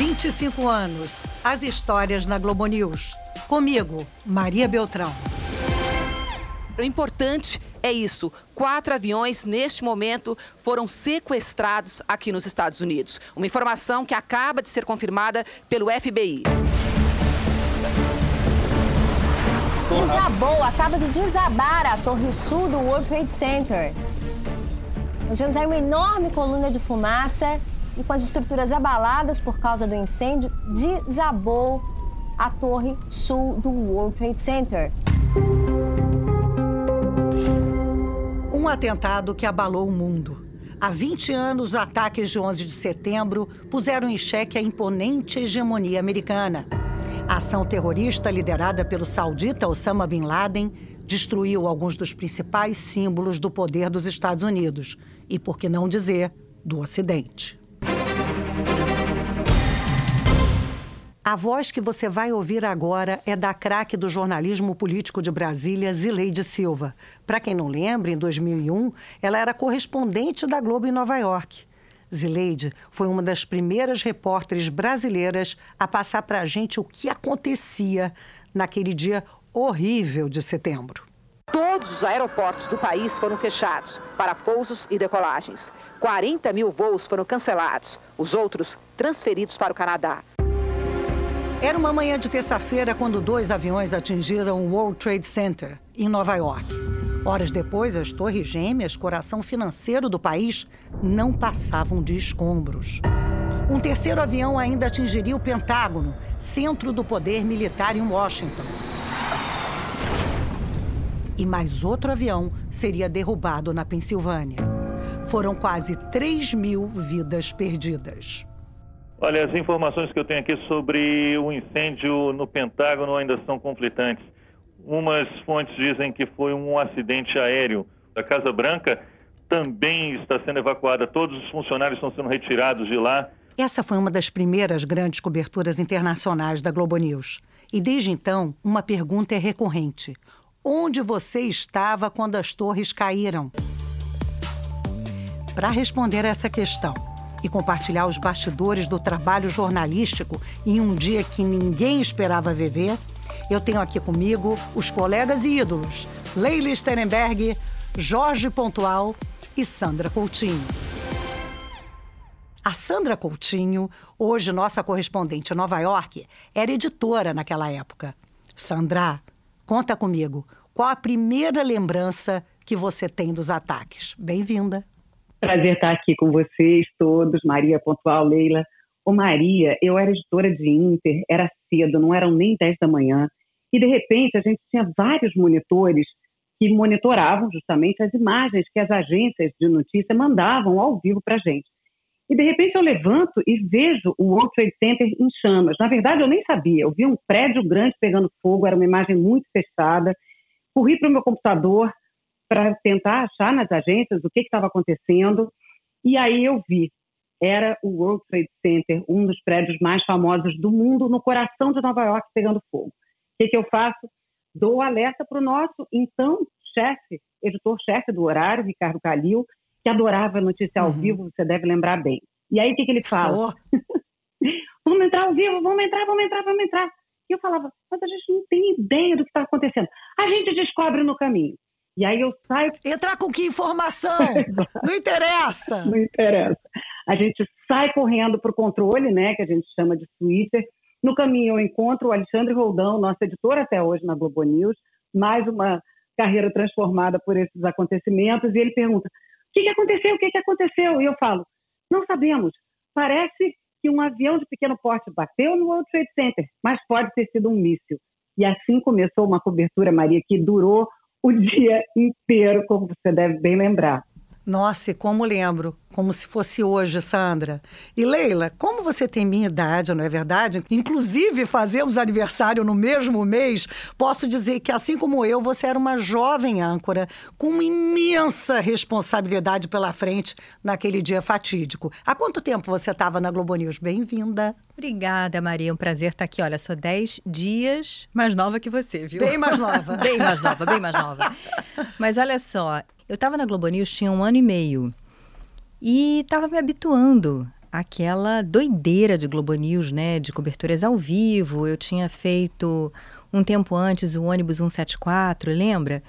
25 anos. As histórias na Globo News. Comigo, Maria Beltrão. O importante é isso: quatro aviões, neste momento, foram sequestrados aqui nos Estados Unidos. Uma informação que acaba de ser confirmada pelo FBI. Desabou, acaba de desabar a Torre Sul do World Trade Center. Nós vemos aí uma enorme coluna de fumaça e com as estruturas abaladas por causa do incêndio, desabou a Torre Sul do World Trade Center. Um atentado que abalou o mundo. Há 20 anos, os ataques de 11 de setembro puseram em xeque a imponente hegemonia americana. A ação terrorista, liderada pelo saudita Osama Bin Laden, destruiu alguns dos principais símbolos do poder dos Estados Unidos e, por que não dizer, do Ocidente. A voz que você vai ouvir agora é da craque do jornalismo político de Brasília, Zileide Silva. Para quem não lembra, em 2001, ela era correspondente da Globo em Nova York. Zileide foi uma das primeiras repórteres brasileiras a passar para a gente o que acontecia naquele dia horrível de setembro. Todos os aeroportos do país foram fechados para pousos e decolagens. 40 mil voos foram cancelados, os outros transferidos para o Canadá. Era uma manhã de terça-feira quando dois aviões atingiram o World Trade Center, em Nova York. Horas depois, as torres gêmeas, coração financeiro do país, não passavam de escombros. Um terceiro avião ainda atingiria o Pentágono, centro do poder militar em Washington. E mais outro avião seria derrubado na Pensilvânia. Foram quase 3 mil vidas perdidas. Olha, as informações que eu tenho aqui sobre o incêndio no Pentágono ainda são conflitantes. Umas fontes dizem que foi um acidente aéreo. A Casa Branca também está sendo evacuada. Todos os funcionários estão sendo retirados de lá. Essa foi uma das primeiras grandes coberturas internacionais da Globo News. E desde então, uma pergunta é recorrente: onde você estava quando as torres caíram? Para responder essa questão, e compartilhar os bastidores do trabalho jornalístico em um dia que ninguém esperava viver, eu tenho aqui comigo os colegas e ídolos Leila Sterenberg, Jorge Pontual e Sandra Coutinho. A Sandra Coutinho, hoje nossa correspondente em Nova York, era editora naquela época. Sandra, conta comigo, qual a primeira lembrança que você tem dos ataques? Bem-vinda. Prazer estar aqui com vocês todos, Maria Pontual, Leila. Ô Maria, eu era editora de Inter, era cedo, não eram nem 10 da manhã, e de repente a gente tinha vários monitores que monitoravam justamente as imagens que as agências de notícia mandavam ao vivo para a gente. E de repente eu levanto e vejo o World Trade Center em chamas. Na verdade, eu nem sabia. Eu vi um prédio grande pegando fogo, era uma imagem muito fechada. Corri para o meu computador, para tentar achar nas agências o que estava acontecendo. E aí eu vi, era o World Trade Center, um dos prédios mais famosos do mundo, no coração de Nova York, pegando fogo. O que, que eu faço? Dou alerta para o nosso, então, chefe, editor-chefe do horário, Ricardo Calil, que adorava notícia ao uhum. vivo, você deve lembrar bem. E aí, o que, que ele fala? Oh. vamos entrar ao vivo, vamos entrar, vamos entrar, vamos entrar. E eu falava, mas a gente não tem ideia do que está acontecendo. A gente descobre no caminho. E aí eu saio. Entrar com que informação? Não interessa. Não interessa. A gente sai correndo para o controle, né, que a gente chama de Twitter. No caminho eu encontro o Alexandre Roldão, nosso editor até hoje na Globo News, mais uma carreira transformada por esses acontecimentos, e ele pergunta: o que, que aconteceu? O que, que aconteceu? E eu falo: não sabemos. Parece que um avião de pequeno porte bateu no World Trade Center, mas pode ter sido um míssil. E assim começou uma cobertura, Maria, que durou o dia inteiro, como você deve bem lembrar. Nossa, e como lembro, como se fosse hoje, Sandra. E Leila, como você tem minha idade, não é verdade? Inclusive, fazemos aniversário no mesmo mês, posso dizer que, assim como eu, você era uma jovem âncora com imensa responsabilidade pela frente naquele dia fatídico. Há quanto tempo você estava na Globo News? Bem-vinda. Obrigada, Maria. Um prazer estar aqui. Olha, sou 10 dias mais nova que você, viu? Bem mais nova. bem mais nova, bem mais nova. Mas olha só, eu estava na Globo News tinha um ano e meio e estava me habituando aquela doideira de Globo News, né, de coberturas ao vivo. Eu tinha feito um tempo antes o ônibus 174, lembra?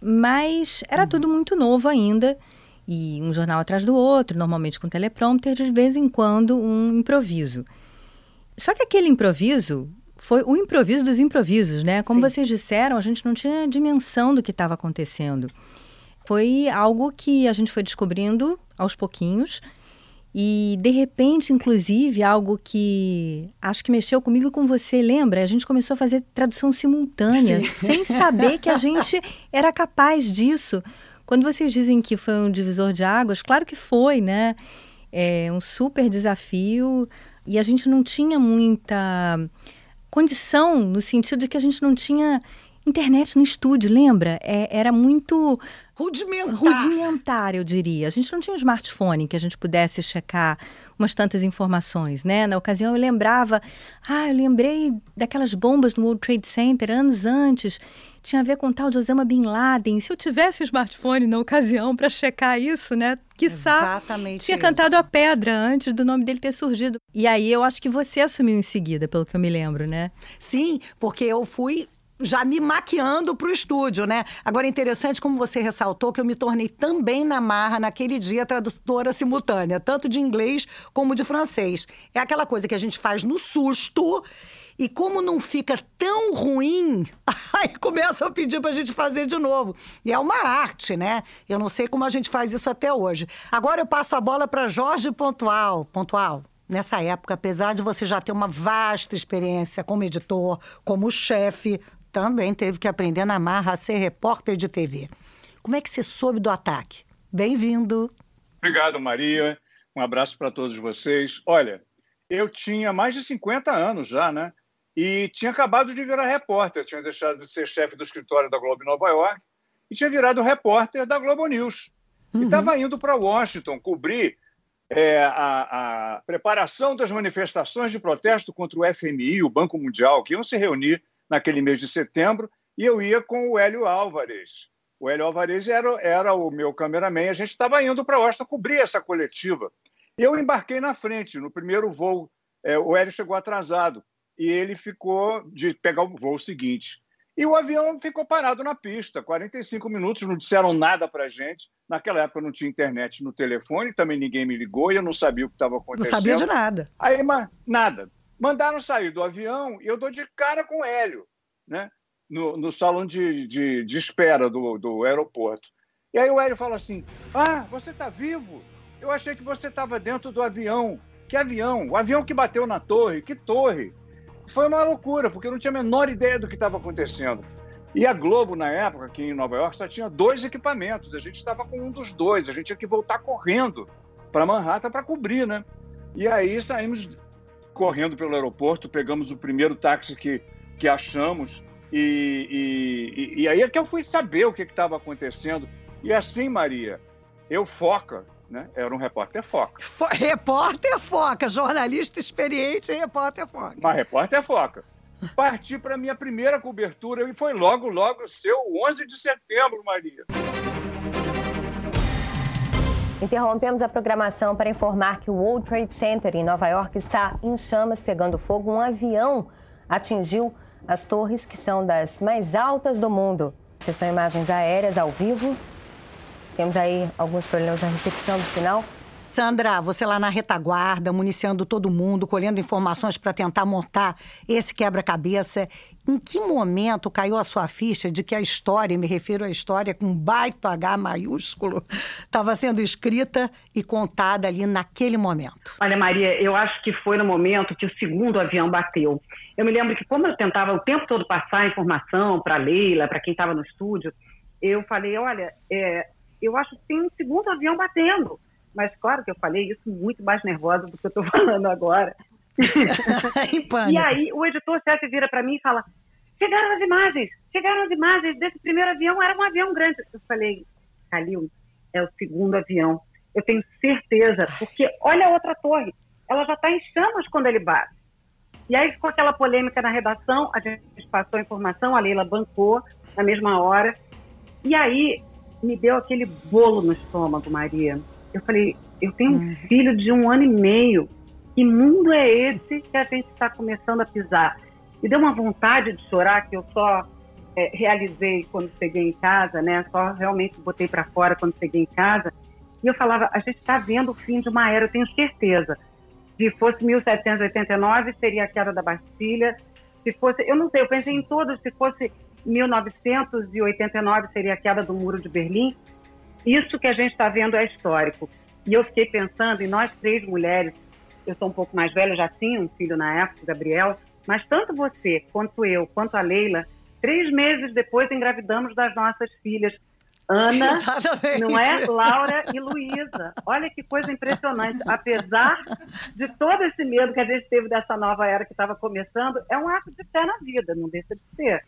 Mas era uhum. tudo muito novo ainda e um jornal atrás do outro, normalmente com teleprompter, de vez em quando um improviso. Só que aquele improviso foi o improviso dos improvisos, né? Como Sim. vocês disseram, a gente não tinha dimensão do que estava acontecendo. Foi algo que a gente foi descobrindo aos pouquinhos e de repente, inclusive, algo que acho que mexeu comigo e com você, lembra? A gente começou a fazer tradução simultânea, Sim. sem saber que a gente era capaz disso. Quando vocês dizem que foi um divisor de águas, claro que foi, né? É um super desafio e a gente não tinha muita condição no sentido de que a gente não tinha internet no estúdio, lembra? É, era muito rudimentar. rudimentar, eu diria. A gente não tinha um smartphone que a gente pudesse checar umas tantas informações, né? Na ocasião eu lembrava, ah, eu lembrei daquelas bombas no World Trade Center anos antes. Tinha a ver com o tal de Osama Bin Laden. Se eu tivesse um smartphone na ocasião para checar isso, né? Quiçá Exatamente tinha isso. cantado a pedra antes do nome dele ter surgido. E aí eu acho que você assumiu em seguida, pelo que eu me lembro, né? Sim, porque eu fui já me maquiando para o estúdio, né? Agora, interessante como você ressaltou que eu me tornei também na marra, naquele dia, tradutora simultânea, tanto de inglês como de francês. É aquela coisa que a gente faz no susto. E como não fica tão ruim, aí começa a pedir para a gente fazer de novo. E é uma arte, né? Eu não sei como a gente faz isso até hoje. Agora eu passo a bola para Jorge Pontual. Pontual, nessa época, apesar de você já ter uma vasta experiência como editor, como chefe, também teve que aprender na marra a ser repórter de TV. Como é que você soube do ataque? Bem-vindo. Obrigado, Maria. Um abraço para todos vocês. Olha, eu tinha mais de 50 anos já, né? E tinha acabado de virar repórter. tinha deixado de ser chefe do escritório da Globo em Nova York e tinha virado repórter da Globo News. Uhum. E estava indo para Washington cobrir é, a, a, preparação das manifestações de protesto contra o FMI, o Banco Mundial, que iam se reunir naquele mês de setembro, e eu ia com o Hélio Álvares. O Hélio Álvares era, era o meu cameraman, a gente estava indo para Washington cobrir essa coletiva. Eu embarquei na frente, no primeiro voo, é, o Hélio chegou atrasado, e ele ficou de pegar o voo seguinte. E o avião ficou parado na pista, 45 minutos, não disseram nada para a gente. Naquela época não tinha internet no telefone, também ninguém me ligou e eu não sabia o que estava acontecendo. Não sabia de nada. Aí, mas, nada. Mandaram sair do avião e eu dou de cara com o Hélio, né? no, no salão de, de, de espera do, do aeroporto. E aí o Hélio fala assim: Ah, você está vivo? Eu achei que você estava dentro do avião. Que avião? O avião que bateu na torre. Que torre? Foi uma loucura, porque eu não tinha a menor ideia do que estava acontecendo. E a Globo, na época, aqui em Nova York, só tinha dois equipamentos. A gente estava com um dos dois. A gente tinha que voltar correndo para Manhattan para cobrir, né? E aí saímos correndo pelo aeroporto, pegamos o primeiro táxi que, que achamos, e, e, e aí é que eu fui saber o que estava acontecendo. E assim, Maria, eu foca, né? Era um repórter foca. Fo repórter foca, jornalista experiente repórter foca. Mas repórter foca. Parti para minha primeira cobertura e foi logo, logo seu 11 de setembro, Maria. Interrompemos a programação para informar que o World Trade Center em Nova York está em chamas, pegando fogo. Um avião atingiu as torres que são das mais altas do mundo. Essas são imagens aéreas ao vivo. Temos aí alguns problemas na recepção do sinal. Sandra, você lá na retaguarda, municiando todo mundo, colhendo informações para tentar montar esse quebra-cabeça. Em que momento caiu a sua ficha de que a história, me refiro à história com baita H maiúsculo, estava sendo escrita e contada ali naquele momento? Olha, Maria, eu acho que foi no momento que o segundo avião bateu. Eu me lembro que, como eu tentava o tempo todo passar informação para Leila, para quem estava no estúdio, eu falei: olha, é, eu acho que tem um segundo avião batendo. Mas claro que eu falei isso muito mais nervosa do que eu estou falando agora. e aí o editor-chefe vira para mim e fala: chegaram as imagens, chegaram as imagens desse primeiro avião, era um avião grande. Eu falei, Calil, é o segundo avião. Eu tenho certeza, porque olha a outra torre, ela já está em chamas quando ele bate. E aí ficou aquela polêmica na redação, a gente passou a informação, a Leila bancou na mesma hora. E aí me deu aquele bolo no estômago, Maria. Eu falei, eu tenho um hum. filho de um ano e meio. Que mundo é esse que a gente está começando a pisar? E deu uma vontade de chorar que eu só é, realizei quando cheguei em casa, né? Só realmente botei para fora quando cheguei em casa. E eu falava, a gente está vendo o fim de uma era, eu tenho certeza. Se fosse 1789, seria a queda da Bastilha. Se fosse, eu não sei, eu pensei em todos. Se fosse 1989, seria a queda do Muro de Berlim. Isso que a gente está vendo é histórico. E eu fiquei pensando em nós três mulheres. Eu sou um pouco mais velha, já tinha um filho na época, Gabriel. Mas tanto você, quanto eu, quanto a Leila, três meses depois engravidamos das nossas filhas. Ana, Exatamente. não é? Laura e Luísa. Olha que coisa impressionante. Apesar de todo esse medo que a gente teve dessa nova era que estava começando, é um ato de fé na vida, não deixa de ser.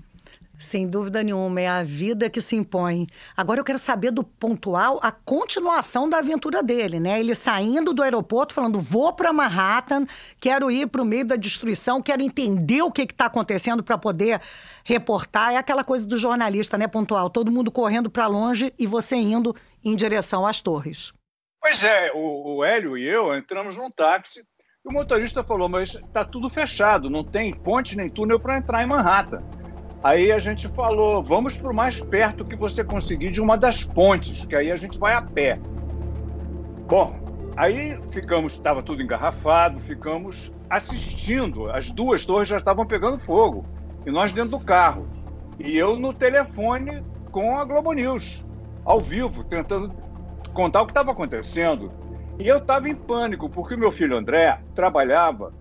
Sem dúvida nenhuma, é a vida que se impõe. Agora eu quero saber do pontual a continuação da aventura dele, né? Ele saindo do aeroporto falando: vou para Manhattan, quero ir para o meio da destruição, quero entender o que está acontecendo para poder reportar. É aquela coisa do jornalista, né, pontual? Todo mundo correndo para longe e você indo em direção às torres. Pois é, o, o Hélio e eu entramos num táxi e o motorista falou: mas está tudo fechado, não tem ponte nem túnel para entrar em Manhattan. Aí a gente falou, vamos para o mais perto que você conseguir de uma das pontes, que aí a gente vai a pé. Bom, aí ficamos, estava tudo engarrafado, ficamos assistindo. As duas torres já estavam pegando fogo. E nós dentro do carro. E eu no telefone com a Globo News, ao vivo, tentando contar o que estava acontecendo. E eu estava em pânico, porque o meu filho André trabalhava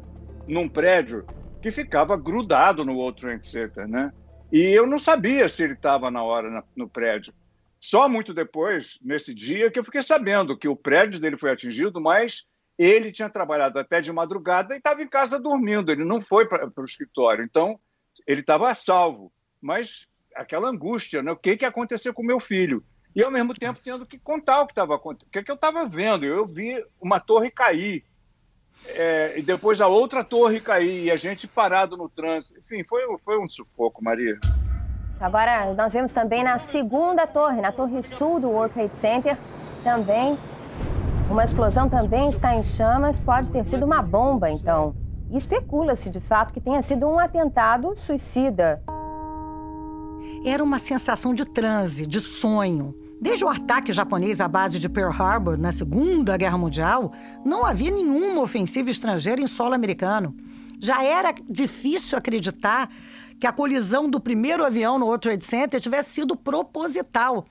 num prédio que ficava grudado no World Trade Center, né? E eu não sabia se ele estava na hora no prédio. Só muito depois, nesse dia, que eu fiquei sabendo que o prédio dele foi atingido, mas ele tinha trabalhado até de madrugada e estava em casa dormindo. Ele não foi para o escritório. Então, ele estava a salvo. Mas aquela angústia, né? o que, que aconteceu com meu filho? E ao mesmo tempo tendo que contar o que estava acontecendo, o que, que eu estava vendo. Eu vi uma torre cair, é, e depois a outra torre cair e a gente parado no trânsito. Enfim, foi, foi um sufoco, Maria. Agora, nós vemos também na segunda torre, na torre sul do World Trade Center, também uma explosão também está em chamas. Pode ter sido uma bomba, então. Especula-se, de fato, que tenha sido um atentado suicida. Era uma sensação de transe, de sonho. Desde o ataque japonês à base de Pearl Harbor na Segunda Guerra Mundial, não havia nenhuma ofensiva estrangeira em solo americano. Já era difícil acreditar que a colisão do primeiro avião no World Trade Center tivesse sido proposital.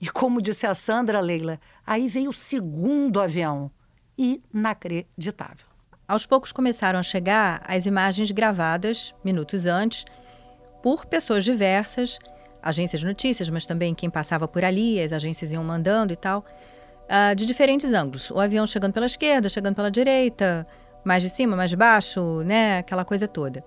E como disse a Sandra Leila, aí veio o segundo avião. Inacreditável. Aos poucos começaram a chegar as imagens gravadas, minutos antes, por pessoas diversas agências de notícias, mas também quem passava por ali, as agências iam mandando e tal, uh, de diferentes ângulos. O avião chegando pela esquerda, chegando pela direita, mais de cima, mais de baixo, né? Aquela coisa toda.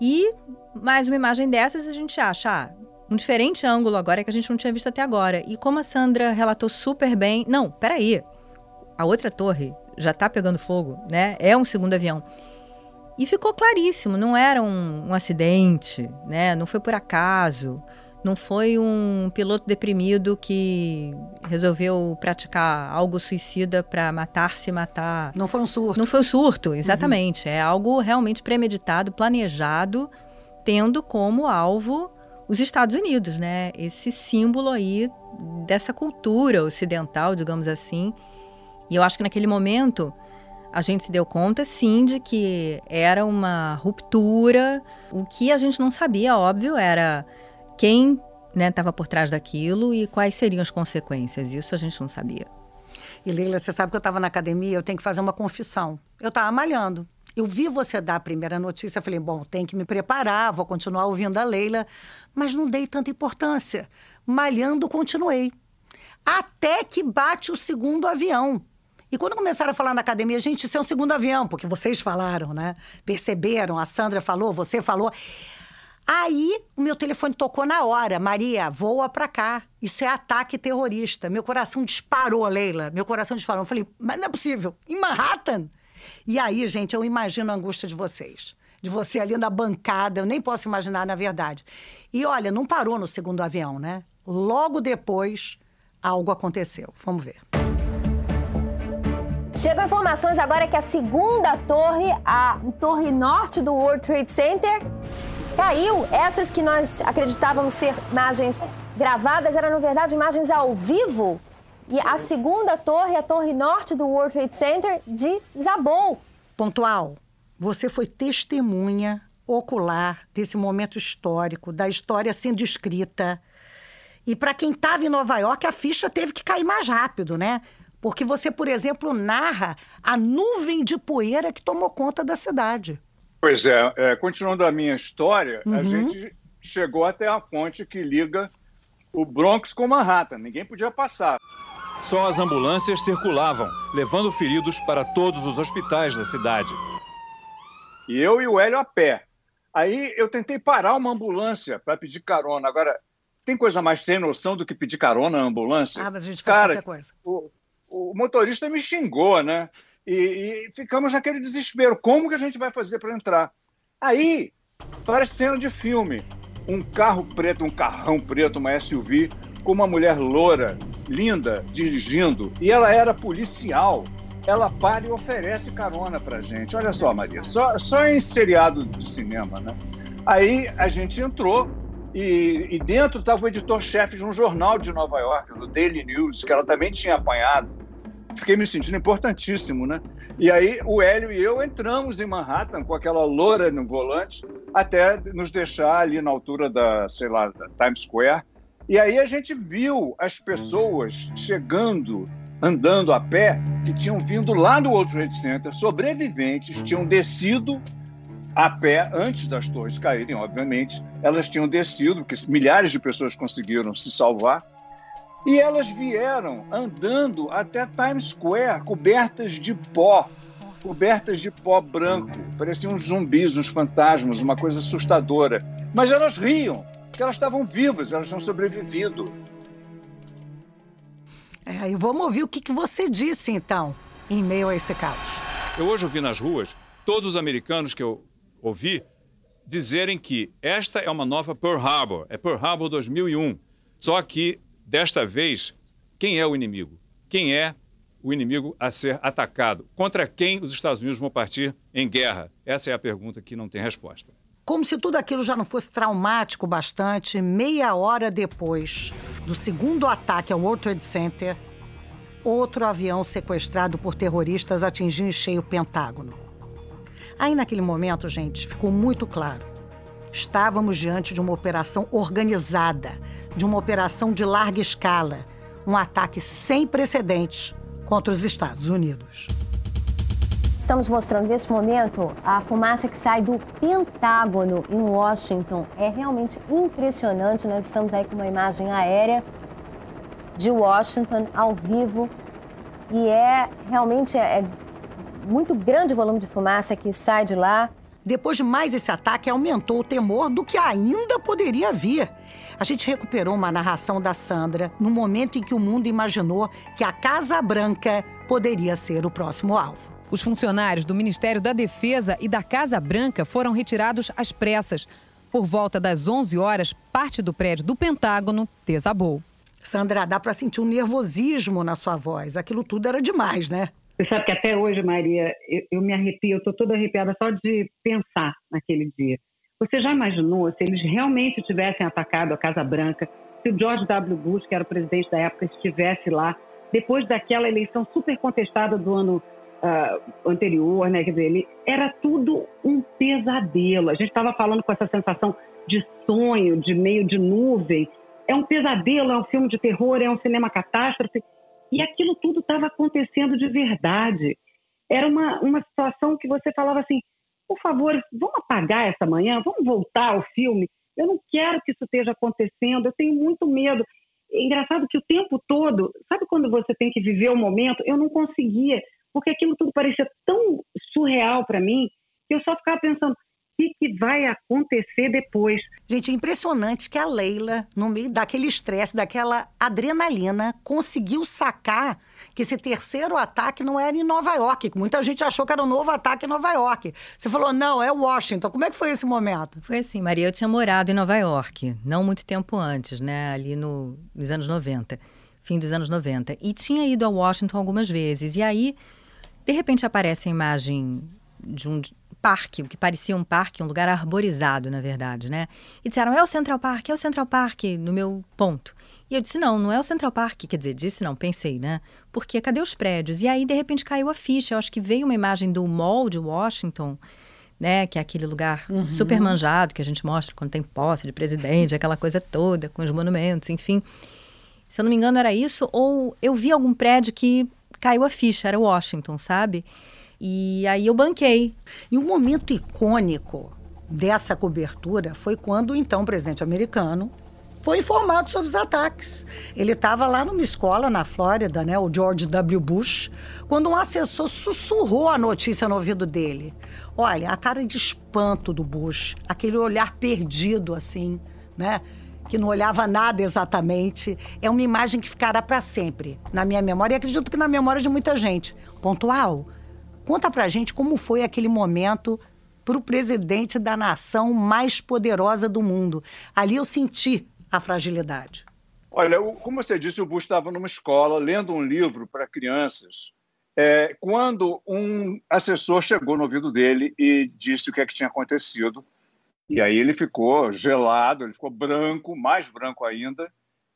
E mais uma imagem dessas a gente acha, ah, um diferente ângulo agora que a gente não tinha visto até agora. E como a Sandra relatou super bem, não, peraí, a outra torre já está pegando fogo, né? É um segundo avião. E ficou claríssimo, não era um, um acidente, né? Não foi por acaso. Não foi um piloto deprimido que resolveu praticar algo suicida para matar-se matar. Não foi um surto. Não foi um surto, exatamente. Uhum. É algo realmente premeditado, planejado, tendo como alvo os Estados Unidos, né? Esse símbolo aí dessa cultura ocidental, digamos assim. E eu acho que naquele momento a gente se deu conta, sim, de que era uma ruptura. O que a gente não sabia, óbvio, era quem estava né, por trás daquilo e quais seriam as consequências. Isso a gente não sabia. E Leila, você sabe que eu estava na academia, eu tenho que fazer uma confissão. Eu estava malhando. Eu vi você dar a primeira notícia, falei, bom, tem que me preparar, vou continuar ouvindo a Leila, mas não dei tanta importância. Malhando, continuei. Até que bate o segundo avião. E quando começaram a falar na academia, gente, isso é um segundo avião, porque vocês falaram, né? Perceberam, a Sandra falou, você falou. Aí o meu telefone tocou na hora. Maria, voa pra cá. Isso é ataque terrorista. Meu coração disparou, Leila. Meu coração disparou. Eu falei, mas não é possível. Em Manhattan? E aí, gente, eu imagino a angústia de vocês. De você ali na bancada, eu nem posso imaginar, na verdade. E olha, não parou no segundo avião, né? Logo depois, algo aconteceu. Vamos ver. Chegam informações agora que a segunda torre, a torre norte do World Trade Center, caiu. Essas que nós acreditávamos ser imagens gravadas eram, na verdade, imagens ao vivo. E a segunda torre, a torre norte do World Trade Center, desabou. Pontual, você foi testemunha ocular desse momento histórico, da história sendo escrita. E para quem estava em Nova York, a ficha teve que cair mais rápido, né? Porque você, por exemplo, narra a nuvem de poeira que tomou conta da cidade. Pois é, é continuando a minha história, uhum. a gente chegou até a ponte que liga o Bronx com Manhattan. Ninguém podia passar. Só as ambulâncias circulavam, levando feridos para todos os hospitais da cidade. E eu e o Hélio a pé. Aí eu tentei parar uma ambulância para pedir carona. Agora, tem coisa mais sem noção do que pedir carona na ambulância? Ah, mas a gente faz Cara, qualquer coisa. O, o motorista me xingou, né? E, e, ficamos naquele desespero. Como que a gente vai fazer para entrar? Aí, parece cena de filme. Um carro preto, um carrão preto, uma SUV, com uma mulher loura, linda, dirigindo. E ela era policial. Ela para e oferece carona pra gente. Olha só, Maria, só, só em seriado de cinema, né? Aí a gente entrou, e, e, dentro estava o editor-chefe de um jornal de Nova York, do Daily News, que ela também tinha apanhado fiquei me sentindo importantíssimo, né? E aí o Hélio e eu entramos em Manhattan com aquela loura no volante até nos deixar ali na altura da, sei lá, da Times Square. E aí a gente viu as pessoas chegando, andando a pé, que tinham vindo lá do World Trade Center, sobreviventes, tinham descido a pé antes das torres caírem, obviamente. Elas tinham descido, porque milhares de pessoas conseguiram se salvar e elas vieram andando até Times Square, cobertas de pó, cobertas de pó branco. Pareciam uns zumbis, uns fantasmas, uma coisa assustadora. Mas elas riam, porque elas estavam vivas, elas tinham sobrevivido. É, e vamos ouvir o que, que você disse, então, em meio a esse caos. Eu hoje ouvi nas ruas todos os americanos que eu ouvi dizerem que esta é uma nova Pearl Harbor, é Pearl Harbor 2001. Só que Desta vez, quem é o inimigo? Quem é o inimigo a ser atacado? Contra quem os Estados Unidos vão partir em guerra? Essa é a pergunta que não tem resposta. Como se tudo aquilo já não fosse traumático bastante, meia hora depois do segundo ataque ao World Trade Center, outro avião sequestrado por terroristas atingiu em cheio o Pentágono. Aí, naquele momento, gente, ficou muito claro. Estávamos diante de uma operação organizada de uma operação de larga escala, um ataque sem precedentes contra os Estados Unidos. Estamos mostrando nesse momento a fumaça que sai do Pentágono em Washington. É realmente impressionante. Nós estamos aí com uma imagem aérea de Washington ao vivo e é realmente é, é muito grande o volume de fumaça que sai de lá. Depois de mais esse ataque, aumentou o temor do que ainda poderia vir. A gente recuperou uma narração da Sandra no momento em que o mundo imaginou que a Casa Branca poderia ser o próximo alvo. Os funcionários do Ministério da Defesa e da Casa Branca foram retirados às pressas. Por volta das 11 horas, parte do prédio do Pentágono desabou. Sandra, dá para sentir um nervosismo na sua voz. Aquilo tudo era demais, né? Você sabe que até hoje, Maria, eu, eu me arrepio, eu estou toda arrepiada só de pensar naquele dia. Você já imaginou se eles realmente tivessem atacado a Casa Branca, se o George W. Bush, que era o presidente da época, estivesse lá, depois daquela eleição super contestada do ano uh, anterior, né? Quer dizer, ele, era tudo um pesadelo. A gente estava falando com essa sensação de sonho, de meio de nuvem. É um pesadelo, é um filme de terror, é um cinema catástrofe. E aquilo tudo estava acontecendo de verdade. Era uma, uma situação que você falava assim: por favor, vamos apagar essa manhã, vamos voltar ao filme. Eu não quero que isso esteja acontecendo, eu tenho muito medo. É engraçado que o tempo todo, sabe quando você tem que viver o momento? Eu não conseguia, porque aquilo tudo parecia tão surreal para mim, que eu só ficava pensando, que, que vai acontecer depois. Gente, é impressionante que a Leila, no meio daquele estresse, daquela adrenalina, conseguiu sacar que esse terceiro ataque não era em Nova York, que muita gente achou que era um novo ataque em Nova York. Você falou, não, é Washington. Como é que foi esse momento? Foi assim, Maria, eu tinha morado em Nova York, não muito tempo antes, né, ali no, nos anos 90, fim dos anos 90, e tinha ido a Washington algumas vezes. E aí De repente aparece a imagem de um parque, o que parecia um parque, um lugar arborizado, na verdade, né? E disseram, é o Central Park, é o Central Park, no meu ponto. E eu disse, não, não é o Central Park. Quer dizer, disse não, pensei, né? Porque cadê os prédios? E aí, de repente, caiu a ficha. Eu acho que veio uma imagem do Mall de Washington, né? Que é aquele lugar uhum. super manjado que a gente mostra quando tem posse de presidente, aquela coisa toda, com os monumentos, enfim. Se eu não me engano, era isso. Ou eu vi algum prédio que caiu a ficha, era Washington, sabe? E aí eu banquei. E um momento icônico dessa cobertura foi quando então o presidente americano foi informado sobre os ataques. Ele estava lá numa escola na Flórida, né, o George W. Bush, quando um assessor sussurrou a notícia no ouvido dele. Olha, a cara de espanto do Bush, aquele olhar perdido assim, né? que não olhava nada exatamente, é uma imagem que ficará para sempre na minha memória e acredito que na memória de muita gente. Pontual, Conta pra gente como foi aquele momento para o presidente da nação mais poderosa do mundo. Ali eu senti a fragilidade. Olha, como você disse, o Bush estava numa escola lendo um livro para crianças. É, quando um assessor chegou no ouvido dele e disse o que é que tinha acontecido, e aí ele ficou gelado, ele ficou branco, mais branco ainda,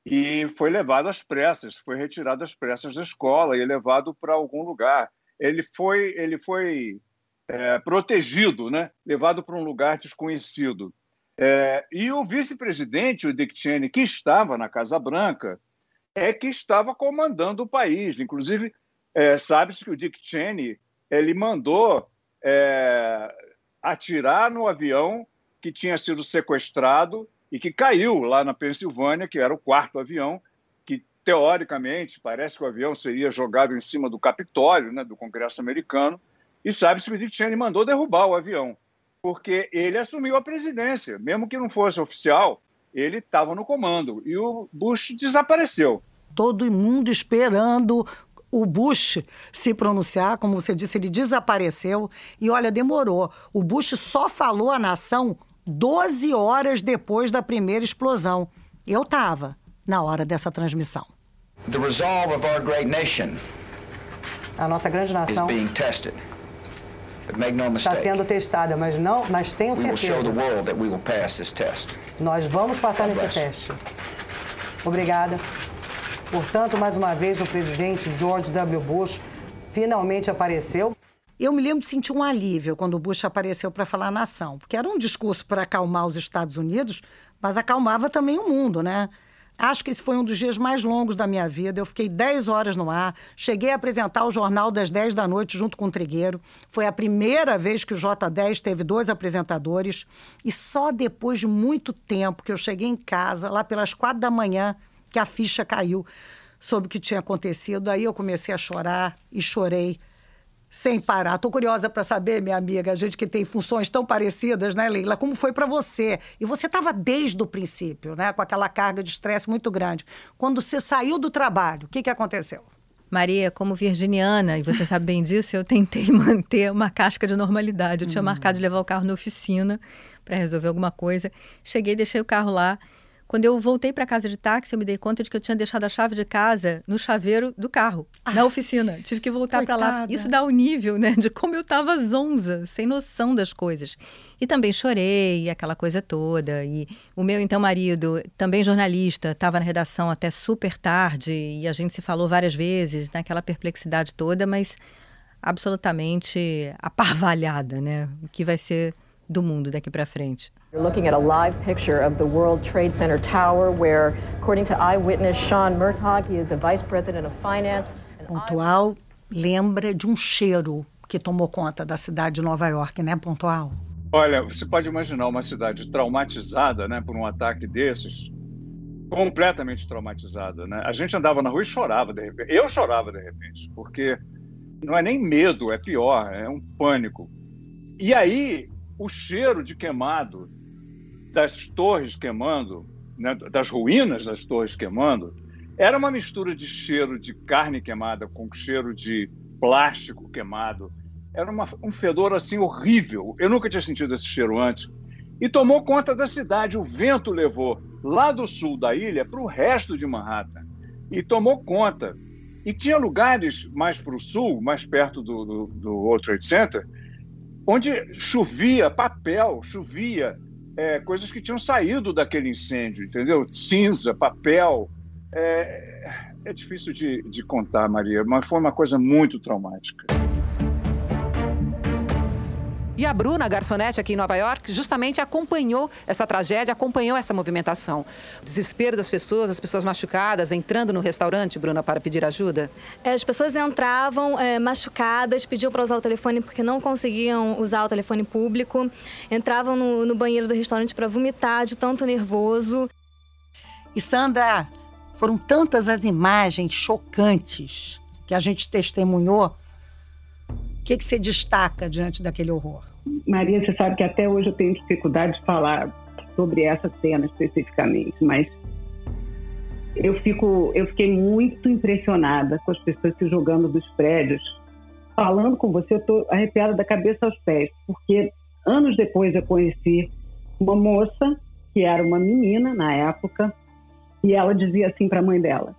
e foi levado às pressas, foi retirado às pressas da escola e levado para algum lugar ele foi, ele foi é, protegido, né? levado para um lugar desconhecido. É, e o vice-presidente, o Dick Cheney, que estava na Casa Branca, é que estava comandando o país. Inclusive, é, sabe-se que o Dick Cheney ele mandou é, atirar no avião que tinha sido sequestrado e que caiu lá na Pensilvânia, que era o quarto avião, teoricamente, parece que o avião seria jogado em cima do Capitólio, né, do Congresso americano, e sabe-se que o Dick mandou derrubar o avião, porque ele assumiu a presidência, mesmo que não fosse oficial, ele estava no comando, e o Bush desapareceu. Todo mundo esperando o Bush se pronunciar, como você disse, ele desapareceu, e olha, demorou. O Bush só falou à nação 12 horas depois da primeira explosão. Eu estava na hora dessa transmissão. The resolve of our great nation a nossa grande nação está sendo testada, mas não, mas tenho certeza. Nós vamos passar nesse teste. Obrigada. Portanto, mais uma vez, o presidente George W. Bush finalmente apareceu. Eu me lembro de sentir um alívio quando o Bush apareceu para falar à nação, porque era um discurso para acalmar os Estados Unidos, mas acalmava também o mundo, né? Acho que esse foi um dos dias mais longos da minha vida. Eu fiquei 10 horas no ar, cheguei a apresentar o jornal das 10 da noite junto com o Trigueiro. Foi a primeira vez que o J10 teve dois apresentadores. E só depois de muito tempo que eu cheguei em casa, lá pelas quatro da manhã, que a ficha caiu sobre o que tinha acontecido. Aí eu comecei a chorar e chorei sem parar. Estou curiosa para saber, minha amiga, a gente que tem funções tão parecidas, né, Leila? Como foi para você? E você estava desde o princípio, né, com aquela carga de estresse muito grande. Quando você saiu do trabalho, o que, que aconteceu? Maria, como virginiana, e você sabe bem disso, eu tentei manter uma casca de normalidade. Eu tinha hum. marcado de levar o carro na oficina para resolver alguma coisa. Cheguei, deixei o carro lá. Quando eu voltei para casa de táxi, eu me dei conta de que eu tinha deixado a chave de casa no chaveiro do carro, ah, na oficina. Tive que voltar para lá. Isso dá o nível, né, de como eu estava zonza, sem noção das coisas. E também chorei, aquela coisa toda. E o meu então marido, também jornalista, estava na redação até super tarde e a gente se falou várias vezes, naquela perplexidade toda, mas absolutamente aparvalhada, né? O que vai ser do mundo daqui para frente. You're looking at a live picture of the World Trade Center Tower, where, according to eyewitness Sean Murtaugh, he is a vice president of finance. Pontual lembra de um cheiro que tomou conta da cidade de Nova York, né, Pontual? Olha, você pode imaginar uma cidade traumatizada, né, por um ataque desses, completamente traumatizada, né? A gente andava na rua e chorava de repente. Eu chorava de repente, porque não é nem medo, é pior, é um pânico. E aí o cheiro de queimado das torres queimando, né, das ruínas das torres queimando, era uma mistura de cheiro de carne queimada com cheiro de plástico queimado. Era uma, um fedor assim horrível. Eu nunca tinha sentido esse cheiro antes. E tomou conta da cidade. O vento levou lá do sul da ilha para o resto de Manhattan. E tomou conta. E tinha lugares mais para o sul, mais perto do, do, do World Trade Center, onde chovia papel, chovia é, coisas que tinham saído daquele incêndio, entendeu? Cinza, papel. É, é difícil de, de contar, Maria, mas foi uma coisa muito traumática. E a Bruna Garçonete, aqui em Nova York, justamente acompanhou essa tragédia, acompanhou essa movimentação. O desespero das pessoas, as pessoas machucadas, entrando no restaurante, Bruna, para pedir ajuda? É, as pessoas entravam é, machucadas, pediam para usar o telefone porque não conseguiam usar o telefone público, entravam no, no banheiro do restaurante para vomitar de tanto nervoso. E Sandra, foram tantas as imagens chocantes que a gente testemunhou. Que, que você destaca diante daquele horror? Maria, você sabe que até hoje eu tenho dificuldade de falar sobre essa cena especificamente, mas eu fico, eu fiquei muito impressionada com as pessoas se jogando dos prédios. Falando com você, eu estou arrepiada da cabeça aos pés, porque anos depois eu conheci uma moça que era uma menina na época e ela dizia assim para a mãe dela: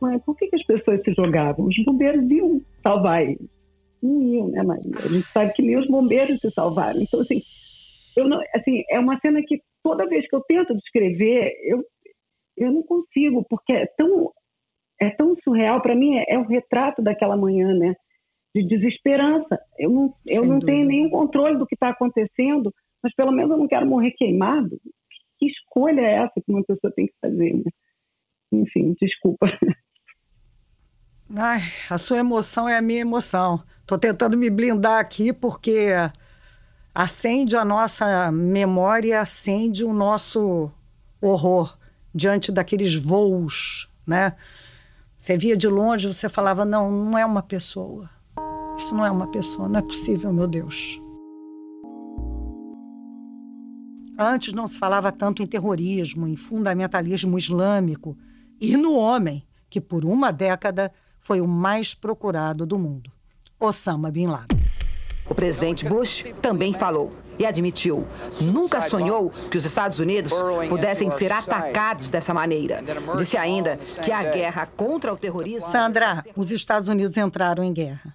Mãe, por que, que as pessoas se jogavam? Os bombeiros iam salvar eles não iam, né, Maria? A gente sabe que nem os bombeiros se salvaram. Então, assim, eu não, assim, é uma cena que toda vez que eu tento descrever, eu, eu não consigo, porque é tão, é tão surreal. Para mim, é, é, o retrato daquela manhã, né? De desesperança. Eu não, eu não tenho nenhum controle do que está acontecendo, mas pelo menos eu não quero morrer queimado. Que escolha é essa que uma pessoa tem que fazer, né? Enfim, desculpa. Ai, a sua emoção é a minha emoção. Estou tentando me blindar aqui porque acende a nossa memória, acende o nosso horror diante daqueles voos, né? Você via de longe, você falava: não, não é uma pessoa. Isso não é uma pessoa, não é possível, meu Deus. Antes não se falava tanto em terrorismo, em fundamentalismo islâmico e no homem, que por uma década foi o mais procurado do mundo. Osama Bin Laden. O presidente Bush também falou e admitiu: nunca sonhou que os Estados Unidos pudessem ser atacados dessa maneira. Disse ainda que a guerra contra o terrorismo. Sandra, os Estados Unidos entraram em guerra.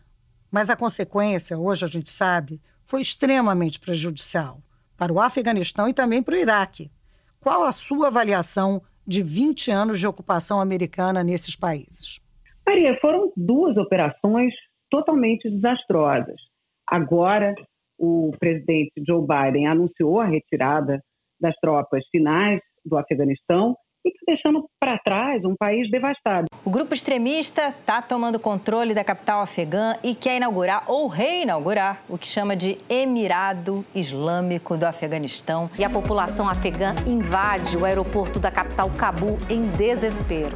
Mas a consequência, hoje a gente sabe, foi extremamente prejudicial para o Afeganistão e também para o Iraque. Qual a sua avaliação de 20 anos de ocupação americana nesses países? Maria, foram duas operações totalmente desastrosas. Agora, o presidente Joe Biden anunciou a retirada das tropas finais do Afeganistão e está deixando para trás um país devastado. O grupo extremista está tomando controle da capital afegã e quer inaugurar ou reinaugurar o que chama de Emirado Islâmico do Afeganistão. E a população afegã invade o aeroporto da capital Cabul em desespero.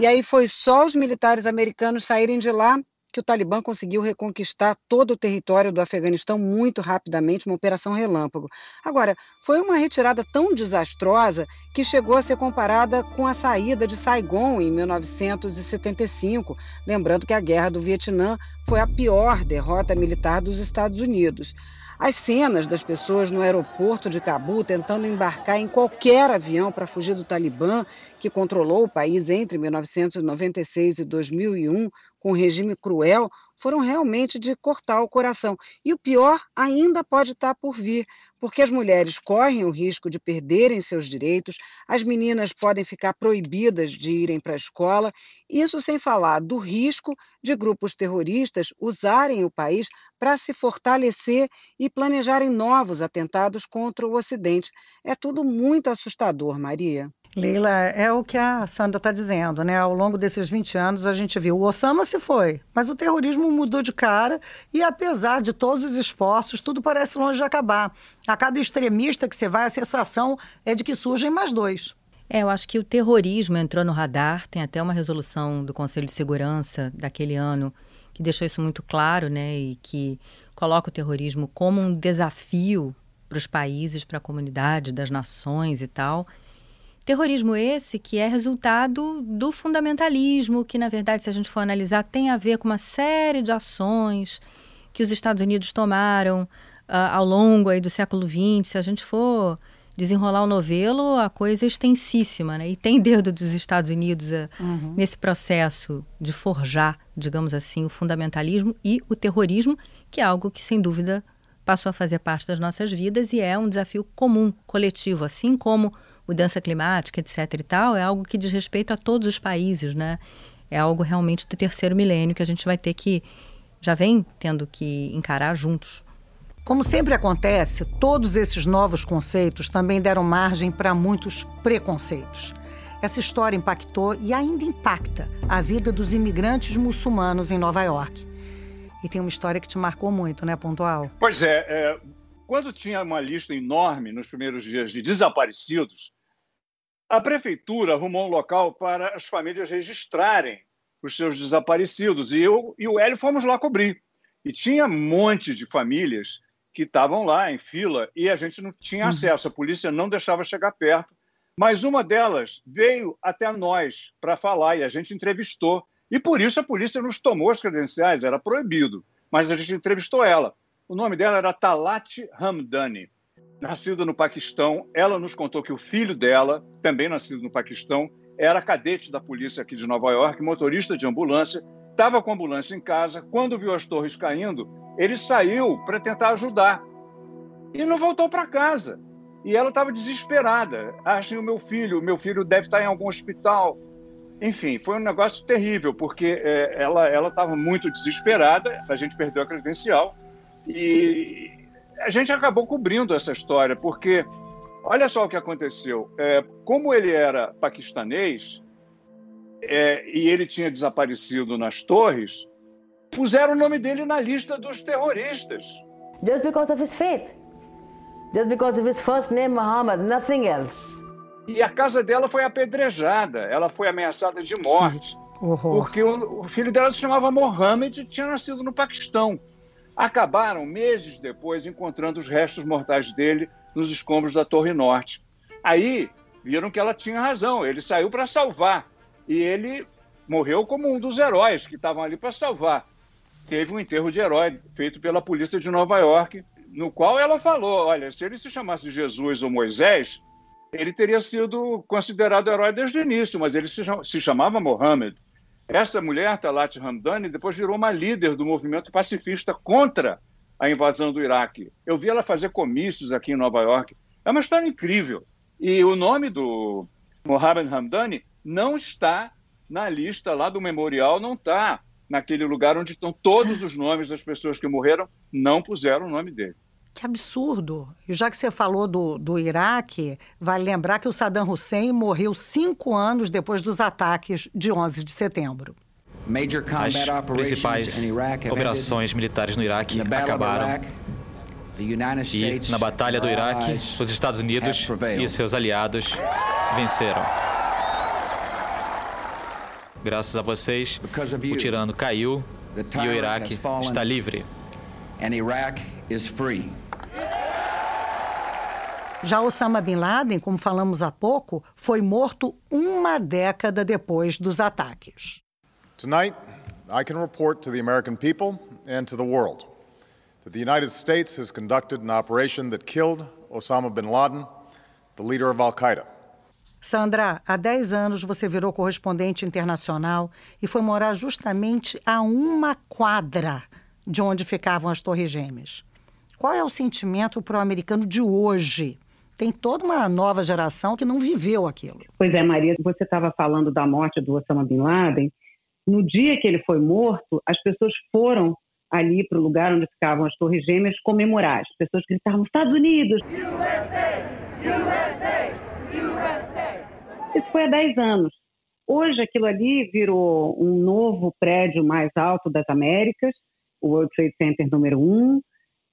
E aí foi só os militares americanos saírem de lá que o Talibã conseguiu reconquistar todo o território do Afeganistão muito rapidamente, uma operação relâmpago. Agora, foi uma retirada tão desastrosa que chegou a ser comparada com a saída de Saigon em 1975, lembrando que a Guerra do Vietnã foi a pior derrota militar dos Estados Unidos. As cenas das pessoas no aeroporto de Cabul tentando embarcar em qualquer avião para fugir do Talibã, que controlou o país entre 1996 e 2001, com um regime cruel, foram realmente de cortar o coração. E o pior ainda pode estar por vir, porque as mulheres correm o risco de perderem seus direitos, as meninas podem ficar proibidas de irem para a escola, isso sem falar do risco de grupos terroristas usarem o país para se fortalecer e planejarem novos atentados contra o Ocidente. É tudo muito assustador, Maria. Leila, é o que a Sandra está dizendo, né? Ao longo desses 20 anos a gente viu o Osama se foi, mas o terrorismo mudou de cara e apesar de todos os esforços, tudo parece longe de acabar. A cada extremista que você vai, a sensação é de que surgem mais dois. É, eu acho que o terrorismo entrou no radar, tem até uma resolução do Conselho de Segurança daquele ano que deixou isso muito claro, né? E que coloca o terrorismo como um desafio para os países, para a comunidade, das nações e tal. Terrorismo esse que é resultado do fundamentalismo, que na verdade, se a gente for analisar, tem a ver com uma série de ações que os Estados Unidos tomaram uh, ao longo aí do século XX. Se a gente for desenrolar o novelo, a coisa é extensíssima, né? E tem dedo dos Estados Unidos uh, uhum. nesse processo de forjar, digamos assim, o fundamentalismo e o terrorismo, que é algo que, sem dúvida, passou a fazer parte das nossas vidas e é um desafio comum, coletivo, assim como mudança climática, etc. e tal, é algo que diz respeito a todos os países, né? É algo realmente do terceiro milênio que a gente vai ter que já vem tendo que encarar juntos. Como sempre acontece, todos esses novos conceitos também deram margem para muitos preconceitos. Essa história impactou e ainda impacta a vida dos imigrantes muçulmanos em Nova York. E tem uma história que te marcou muito, né, Pontual? Pois é, é quando tinha uma lista enorme nos primeiros dias de desaparecidos, a prefeitura arrumou um local para as famílias registrarem os seus desaparecidos. E eu e o Hélio fomos lá cobrir. E tinha um monte de famílias que estavam lá em fila e a gente não tinha uhum. acesso, a polícia não deixava chegar perto. Mas uma delas veio até nós para falar e a gente entrevistou. E por isso a polícia nos tomou as credenciais, era proibido. Mas a gente entrevistou ela. O nome dela era Talat Hamdani. Nascida no Paquistão, ela nos contou que o filho dela, também nascido no Paquistão, era cadete da polícia aqui de Nova York, motorista de ambulância, estava com a ambulância em casa. Quando viu as torres caindo, ele saiu para tentar ajudar e não voltou para casa. E ela estava desesperada. Achem o meu filho, o meu filho deve estar em algum hospital. Enfim, foi um negócio terrível, porque é, ela estava muito desesperada, a gente perdeu a credencial e a gente acabou cobrindo essa história, porque Olha só o que aconteceu. É, como ele era paquistanês é, e ele tinha desaparecido nas torres, puseram o nome dele na lista dos terroristas. Just because of his faith. Just because of his first name Muhammad, nothing else. E a casa dela foi apedrejada, ela foi ameaçada de morte. Porque o, o filho dela se chamava Mohammed e tinha nascido no Paquistão. Acabaram, meses depois, encontrando os restos mortais dele nos escombros da Torre Norte. Aí viram que ela tinha razão, ele saiu para salvar e ele morreu como um dos heróis que estavam ali para salvar. Teve um enterro de herói feito pela polícia de Nova York, no qual ela falou: olha, se ele se chamasse Jesus ou Moisés, ele teria sido considerado herói desde o início, mas ele se chamava Mohammed. Essa mulher, Talat Hamdani, depois virou uma líder do movimento pacifista contra a invasão do Iraque. Eu vi ela fazer comícios aqui em Nova York. É uma história incrível. E o nome do Mohammed Hamdani não está na lista lá do memorial, não está naquele lugar onde estão todos os nomes das pessoas que morreram, não puseram o nome dele. Que absurdo! E já que você falou do, do Iraque, vale lembrar que o Saddam Hussein morreu cinco anos depois dos ataques de 11 de setembro. As principais operações militares no Iraque acabaram. E na Batalha do Iraque, os Estados Unidos e seus aliados venceram. Graças a vocês, o tirano caiu e o Iraque está livre. Já Osama Bin Laden, como falamos há pouco, foi morto uma década depois dos ataques. Tonight, I can report to the American people and to the world that the United States has conducted an operation that killed Osama bin Laden, the leader of Al Qaeda. Sandra, há 10 anos você virou correspondente internacional e foi morar justamente a uma quadra de onde ficavam as Torres Gêmeas. Qual é o sentimento pro-americano de hoje? Tem toda uma nova geração que não viveu aquilo. Pois é, Maria, você estava falando da morte do Osama Bin Laden no dia que ele foi morto, as pessoas foram ali para o lugar onde ficavam as Torres Gêmeas comemorar. As pessoas gritavam: Estados Unidos! USA! USA! USA! Isso foi há 10 anos. Hoje, aquilo ali virou um novo prédio mais alto das Américas, o World Trade Center número 1,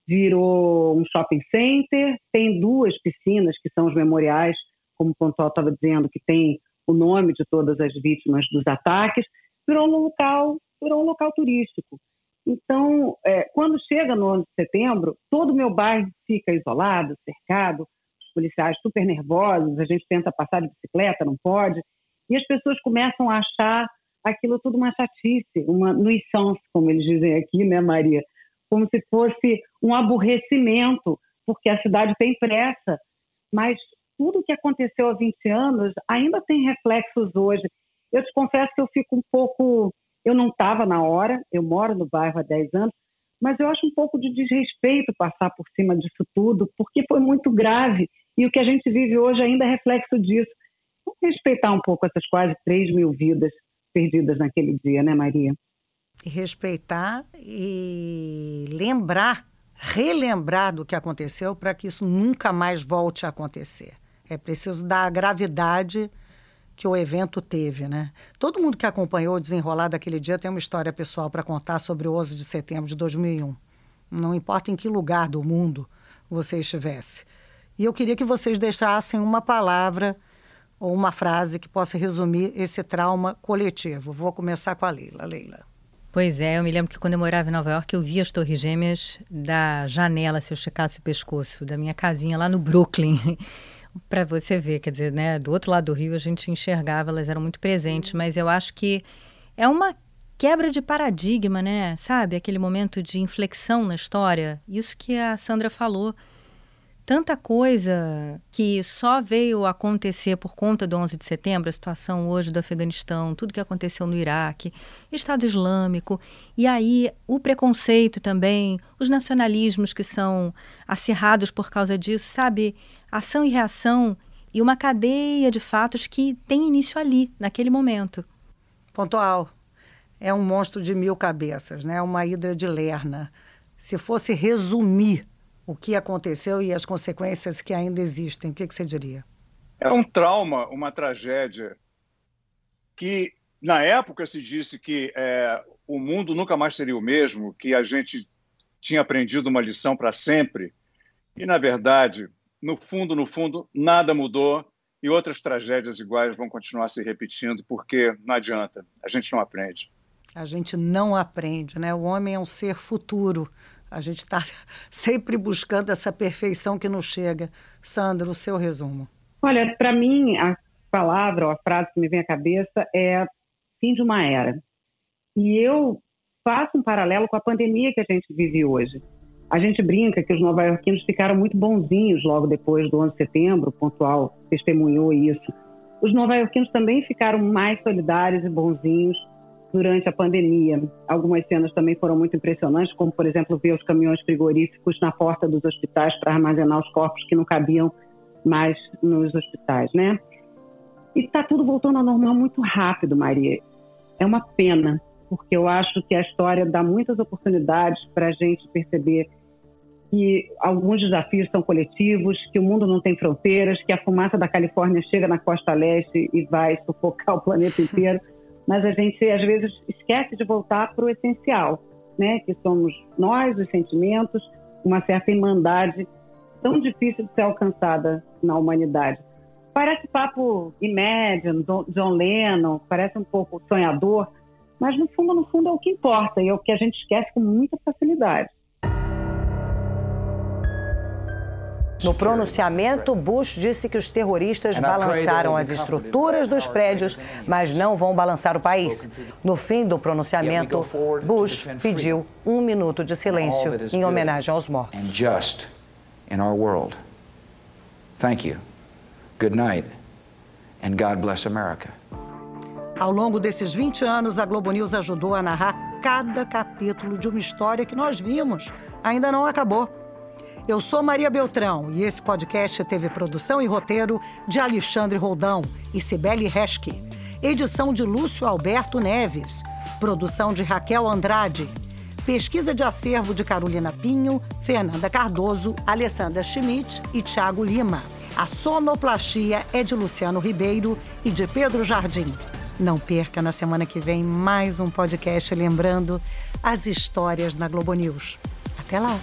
virou um shopping center, tem duas piscinas que são os memoriais, como o Pontual estava dizendo, que tem o nome de todas as vítimas dos ataques virou um local, virou um local turístico. Então, é, quando chega no ano de setembro, todo o meu bairro fica isolado, cercado, os policiais super nervosos, a gente tenta passar de bicicleta, não pode, e as pessoas começam a achar aquilo tudo uma chatice, uma nuisance, como eles dizem aqui, né, Maria? Como se fosse um aborrecimento, porque a cidade tem pressa. Mas tudo que aconteceu há 20 anos ainda tem reflexos hoje. Eu te confesso que eu fico um pouco. Eu não estava na hora, eu moro no bairro há 10 anos, mas eu acho um pouco de desrespeito passar por cima disso tudo, porque foi muito grave e o que a gente vive hoje ainda é reflexo disso. Vamos respeitar um pouco essas quase 3 mil vidas perdidas naquele dia, né, Maria? Respeitar e lembrar, relembrar do que aconteceu para que isso nunca mais volte a acontecer. É preciso dar a gravidade que o evento teve, né? Todo mundo que acompanhou o desenrolar daquele dia tem uma história pessoal para contar sobre o 11 de setembro de 2001. Não importa em que lugar do mundo você estivesse. E eu queria que vocês deixassem uma palavra ou uma frase que possa resumir esse trauma coletivo. Vou começar com a Leila. Leila. Pois é, eu me lembro que quando eu morava em Nova York, eu via as Torres Gêmeas da janela, se eu checasse o pescoço, da minha casinha lá no Brooklyn. para você ver, quer dizer, né, do outro lado do rio a gente enxergava, elas eram muito presentes, mas eu acho que é uma quebra de paradigma, né? Sabe, aquele momento de inflexão na história. Isso que a Sandra falou. Tanta coisa que só veio acontecer por conta do 11 de setembro, a situação hoje do Afeganistão, tudo que aconteceu no Iraque, Estado Islâmico, e aí o preconceito também, os nacionalismos que são acirrados por causa disso, sabe? ação e reação e uma cadeia de fatos que tem início ali, naquele momento. Pontual. É um monstro de mil cabeças, né? Uma hidra de Lerna. Se fosse resumir o que aconteceu e as consequências que ainda existem, o que, que você diria? É um trauma, uma tragédia que, na época, se disse que é, o mundo nunca mais seria o mesmo, que a gente tinha aprendido uma lição para sempre. E, na verdade, no fundo, no fundo, nada mudou e outras tragédias iguais vão continuar se repetindo, porque não adianta, a gente não aprende. A gente não aprende, né? O homem é um ser futuro. A gente está sempre buscando essa perfeição que não chega. Sandra, o seu resumo. Olha, para mim, a palavra ou a frase que me vem à cabeça é fim de uma era. E eu faço um paralelo com a pandemia que a gente vive hoje. A gente brinca que os nova-iorquinos ficaram muito bonzinhos logo depois do 11 de setembro, o Pontual testemunhou isso. Os nova-iorquinos também ficaram mais solidários e bonzinhos durante a pandemia. Algumas cenas também foram muito impressionantes, como, por exemplo, ver os caminhões frigoríficos na porta dos hospitais para armazenar os corpos que não cabiam mais nos hospitais, né? E está tudo voltando ao normal muito rápido, Maria. É uma pena, porque eu acho que a história dá muitas oportunidades para a gente perceber que alguns desafios são coletivos, que o mundo não tem fronteiras, que a fumaça da Califórnia chega na costa leste e vai sufocar o planeta inteiro, mas a gente às vezes esquece de voltar para o essencial, né? Que somos nós, os sentimentos, uma certa irmandade tão difícil de ser alcançada na humanidade. Parece papo Imagine, John Lennon, parece um pouco sonhador, mas no fundo, no fundo é o que importa e é o que a gente esquece com muita facilidade. No pronunciamento, Bush disse que os terroristas balançaram as estruturas dos prédios, mas não vão balançar o país. No fim do pronunciamento, Bush pediu um minuto de silêncio em homenagem aos mortos. Thank you. Good night. And God bless America. Ao longo desses 20 anos, a Globo News ajudou a narrar cada capítulo de uma história que nós vimos. Ainda não acabou. Eu sou Maria Beltrão e esse podcast teve produção e roteiro de Alexandre Roldão e Cibele Reschke. Edição de Lúcio Alberto Neves. Produção de Raquel Andrade. Pesquisa de acervo de Carolina Pinho, Fernanda Cardoso, Alessandra Schmidt e Tiago Lima. A sonoplastia é de Luciano Ribeiro e de Pedro Jardim. Não perca na semana que vem mais um podcast lembrando as histórias na Globo News. Até lá!